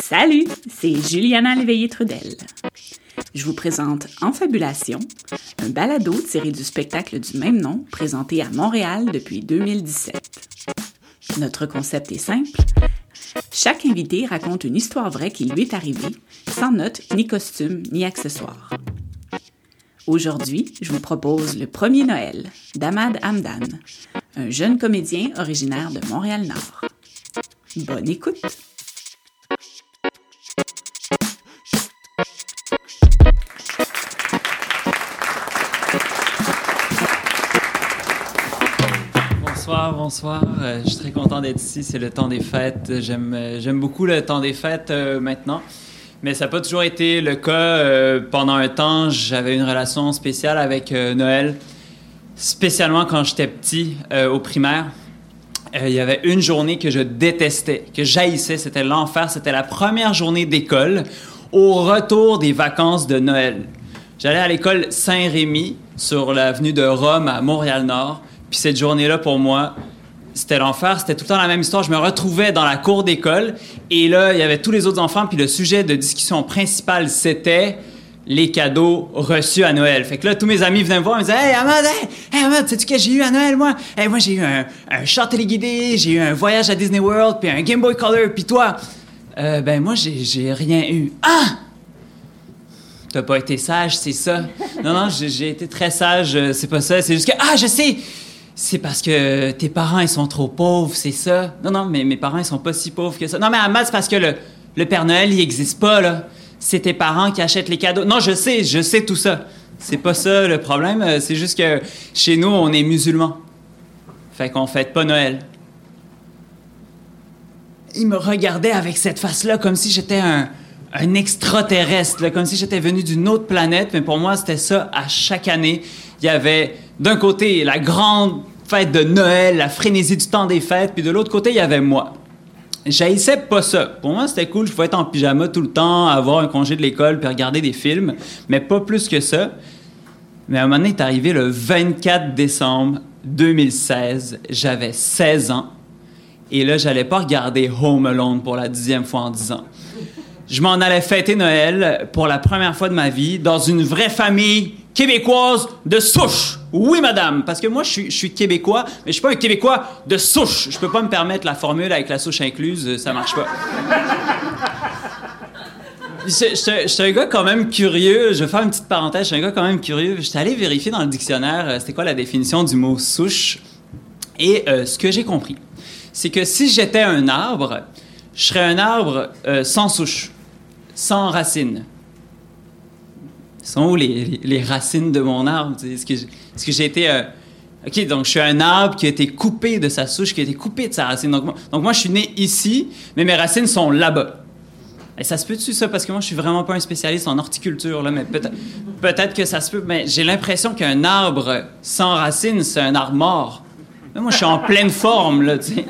Salut, c'est Juliana Léveillé-Trudel. Je vous présente Enfabulation, un balado tiré du spectacle du même nom présenté à Montréal depuis 2017. Notre concept est simple. Chaque invité raconte une histoire vraie qui lui est arrivée, sans notes, ni costumes, ni accessoires. Aujourd'hui, je vous propose Le Premier Noël d'Ahmad Hamdan, un jeune comédien originaire de Montréal-Nord. Bonne écoute! Bonsoir. Euh, je suis très content d'être ici. C'est le temps des fêtes. J'aime, euh, beaucoup le temps des fêtes euh, maintenant. Mais ça n'a pas toujours été le cas. pendant un temps, j'avais une relation spéciale avec Noël, spécialement quand j'étais petit, au primaire. Il y avait une journée que je détestais, que j'haïssais. C'était l'enfer. C'était la première journée d'école au retour des vacances de Noël. J'allais à l'école Saint-Rémy sur l'avenue de Rome à Montréal-Nord. Puis cette journée-là, pour moi, c'était l'enfer. C'était tout le temps la même histoire. Je me retrouvais dans la cour d'école et là, il y avait tous les autres enfants. Puis le sujet de discussion principal, c'était les cadeaux reçus à Noël. Fait que là, tous mes amis venaient me voir et me disaient Hey, Ahmad, hey, Ahmad, sais-tu que j'ai eu à Noël, moi? Hey, moi, j'ai eu un, un char téléguidé, j'ai eu un voyage à Disney World, puis un Game Boy Color. Puis toi? Euh, Ben, moi, j'ai rien eu. Ah T'as pas été sage, c'est ça? Non, non, j'ai été très sage, euh, c'est pas ça. C'est juste que Ah, je sais c'est parce que tes parents, ils sont trop pauvres, c'est ça? Non, non, mais mes parents, ils sont pas si pauvres que ça. Non, mais Ahmad, c'est parce que le, le Père Noël, il existe pas, là. C'est tes parents qui achètent les cadeaux. Non, je sais, je sais tout ça. C'est pas ça le problème. Euh, c'est juste que chez nous, on est musulmans. Fait qu'on fête pas Noël. Il me regardait avec cette face-là comme si j'étais un extraterrestre, comme si j'étais venu d'une autre planète. Mais pour moi, c'était ça à chaque année. Il y avait d'un côté la grande fête de Noël, la frénésie du temps des fêtes, puis de l'autre côté, il y avait moi. J'haïssais pas ça. Pour moi, c'était cool. Je pouvais être en pyjama tout le temps, avoir un congé de l'école, puis regarder des films, mais pas plus que ça. Mais à un moment donné, est arrivé le 24 décembre 2016. J'avais 16 ans. Et là, j'allais pas regarder Home Alone pour la dixième fois en 10 ans. Je m'en allais fêter Noël pour la première fois de ma vie dans une vraie famille québécoise de souche. Oui, madame, parce que moi, je suis, québécois, mais je suis pas un québécois de souche. Je peux pas me permettre la formule avec la souche incluse, ça marche pas. Je suis un gars quand même curieux. Je vais faire une petite parenthèse. Je suis un gars quand même curieux. J'étais allé vérifier dans le dictionnaire euh, c'était quoi la définition du mot souche. Et euh, ce que j'ai compris, c'est que si j'étais un arbre, je serais un arbre euh, sans souche, sans racines sont où les, racines de mon arbre? Est-ce que, j'ai été... Euh, OK, donc je suis un arbre qui a été coupé de sa souche, qui a été coupé de sa racine. Donc, moi, donc moi je suis né ici, mais mes racines sont là-bas. Et ça se peut-tu, ça? Parce que moi, je suis vraiment pas un spécialiste en horticulture, mais peut-être peut que ça se peut. Mais j'ai l'impression qu'un arbre sans racines, c'est un arbre mort. moi, je suis en pleine forme, là, tu sais.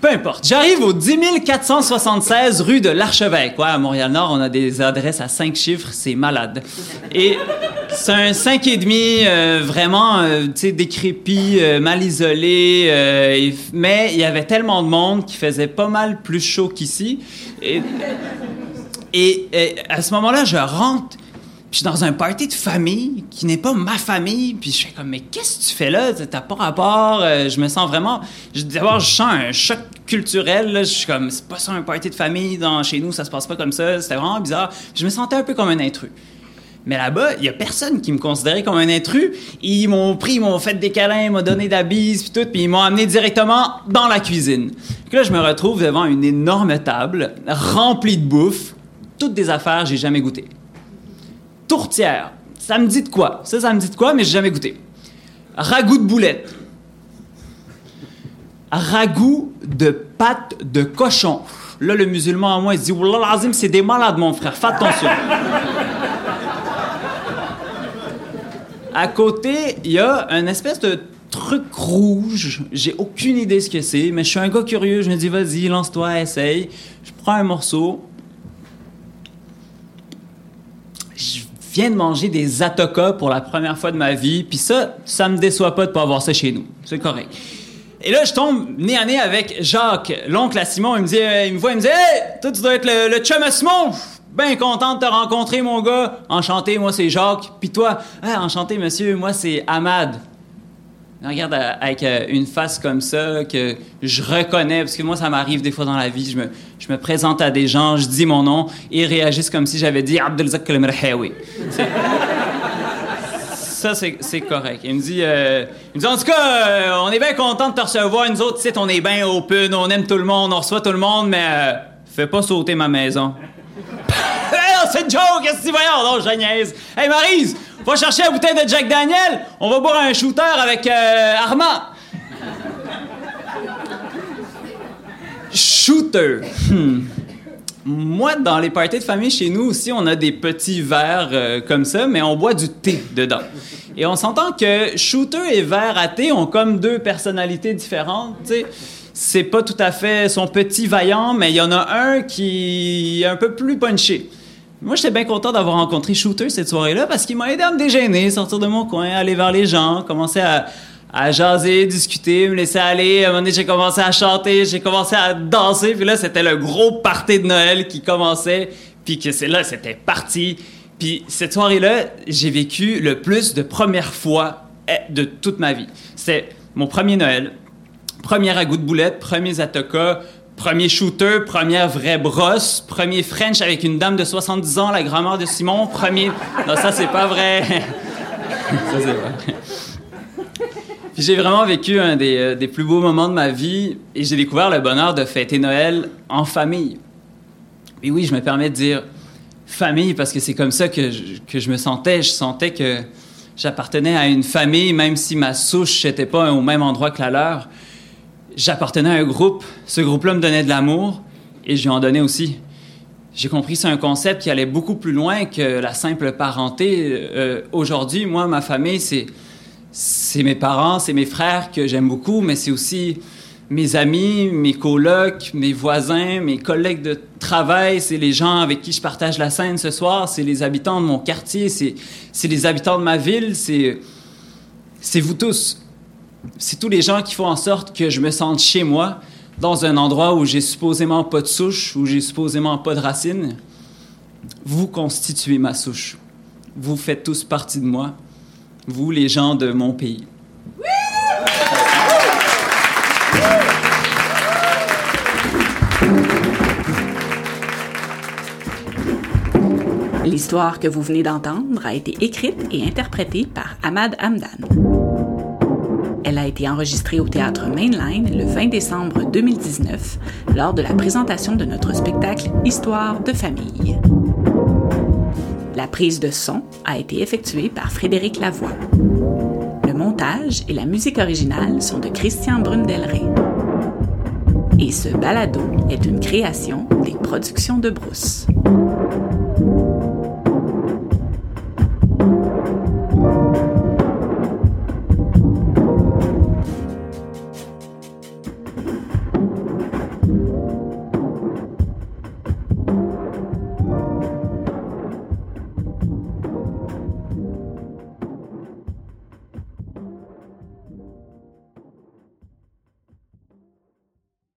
Peu importe. J'arrive au 10 476 rue de l'Archevêque. Ouais, à Montréal-Nord, on a des adresses à cinq chiffres, c'est malade. Et c'est un 5,5 euh, vraiment, euh, tu sais, décrépit, euh, mal isolé. Mais il y avait tellement de monde qui faisait pas mal plus chaud qu'ici. et, et à ce moment-là, je rentre je suis dans un party de famille qui n'est pas ma famille. Puis je fais comme, mais qu'est-ce que tu fais là? T'as pas rapport. Euh, je me sens vraiment. D'abord, je sens un choc culturel. Je suis comme, c'est pas ça un party de famille. Dans, chez nous, ça se passe pas comme ça. C'était vraiment bizarre. je me sentais un peu comme un intrus. Mais là-bas, il y a personne qui me considérait comme un intrus. Ils m'ont pris, ils m'ont fait des câlins, ils m'ont donné de puis tout, puis ils m'ont amené directement dans la cuisine. Donc là, je me retrouve devant une énorme table remplie de bouffe, toutes des affaires que j'ai jamais goûtées tourtière. Ça me dit de quoi? Ça, ça me dit de quoi, mais j'ai jamais goûté. Ragoût de boulettes. Ragoût de pâte de cochon. Là, le musulman à moi, il se dit Wallah c'est des malades, mon frère, fais attention. à côté, il y a un espèce de truc rouge. J'ai aucune idée ce que c'est, mais je suis un gars curieux. Je me dis, vas-y, lance-toi, essaye. Je prends un morceau. Viens de manger des atokas pour la première fois de ma vie, puis ça, ça me déçoit pas de pas avoir ça chez nous. C'est correct. Et là, je tombe nez à nez avec Jacques, l'oncle à Simon. Il me, dit, euh, il me voit, il me dit Hey, toi, tu dois être le, le chum à Simon. Bien content de te rencontrer, mon gars. Enchanté, moi, c'est Jacques. Puis toi, ah, enchanté, monsieur, moi, c'est Ahmad. Regarde euh, avec euh, une face comme ça que je reconnais, parce que moi, ça m'arrive des fois dans la vie. Je me, présente à des gens, je dis mon nom et ils réagissent comme si j'avais dit Abdelzak Kalemrehawi. Ça, c'est correct. Il me, dit, euh, me En tout cas, on est bien content de te recevoir. Nous autres, on est bien open, on aime tout le monde, on reçoit tout le monde, mais fais pas sauter ma maison. C'est une joke, qu'est-ce que voyons? Non, je niaise. Hey, Marise, Va chercher la bouteille de Jack Daniel, on va boire un shooter avec euh, Armand. Shooter. Hmm. Moi, dans les parties de famille chez nous aussi, on a des petits verres euh, comme ça, mais on boit du thé dedans. Et on s'entend que shooter et verre à thé ont comme deux personnalités différentes. C'est pas tout à fait son petit vaillant, mais il y en a un qui est un peu plus punché. Moi, j'étais bien content d'avoir rencontré Shooter cette soirée-là parce qu'il m'a aidé à me déjeuner, sortir de mon coin, aller vers les gens, commencer à, à jaser, discuter, me laisser aller. À un moment donné, j'ai commencé à chanter, j'ai commencé à danser. Puis là, c'était le gros party de Noël qui commençait. Puis que c'est là, c'était parti. Puis cette soirée-là, j'ai vécu le plus de premières fois eh, de toute ma vie. C'était mon premier Noël, premier à goût de boulette, premier Atoka, Premier shooter, première vraie brosse, premier French avec une dame de 70 ans, la grand-mère de Simon, premier... Non, ça, c'est pas vrai. ça, c'est vrai. J'ai vraiment vécu un des, euh, des, plus beaux moments de ma vie et j'ai découvert le bonheur de fêter Noël en famille. Et oui, je me permets de dire famille parce que c'est comme ça que que je me sentais. Je sentais que j'appartenais à une famille, même si ma souche n'était pas au même endroit que la leur j'appartenais à un groupe. Ce groupe-là me donnait de l'amour et je lui en donnais aussi. J'ai compris que c'est un concept qui allait beaucoup plus loin que la simple parenté. Euh, aujourd'hui, moi, ma famille, c'est, c'est mes parents, c'est mes frères que j'aime beaucoup, mais c'est aussi mes amis, mes colocs, mes voisins, mes collègues de travail, c'est les gens avec qui je partage la scène ce soir, c'est les habitants de mon quartier, c'est, les habitants de ma ville, c'est vous tous c'est tous les gens qui font en sorte que je me sente chez moi, dans un endroit où j'ai supposément pas de souche, où j'ai supposément pas de racines. Vous constituez ma souche. Vous faites tous partie de moi. Vous, les gens de mon pays. L'histoire que vous venez d'entendre a été écrite et interprétée par Ahmad Hamdan. Elle a été enregistrée au théâtre Mainline le 20 décembre 2019 lors de la présentation de notre spectacle Histoire de famille. La prise de son a été effectuée par Frédéric Lavoie. Le montage et la musique originale sont de Christian Brundelrey. Et ce balado est une création des productions de Brousse.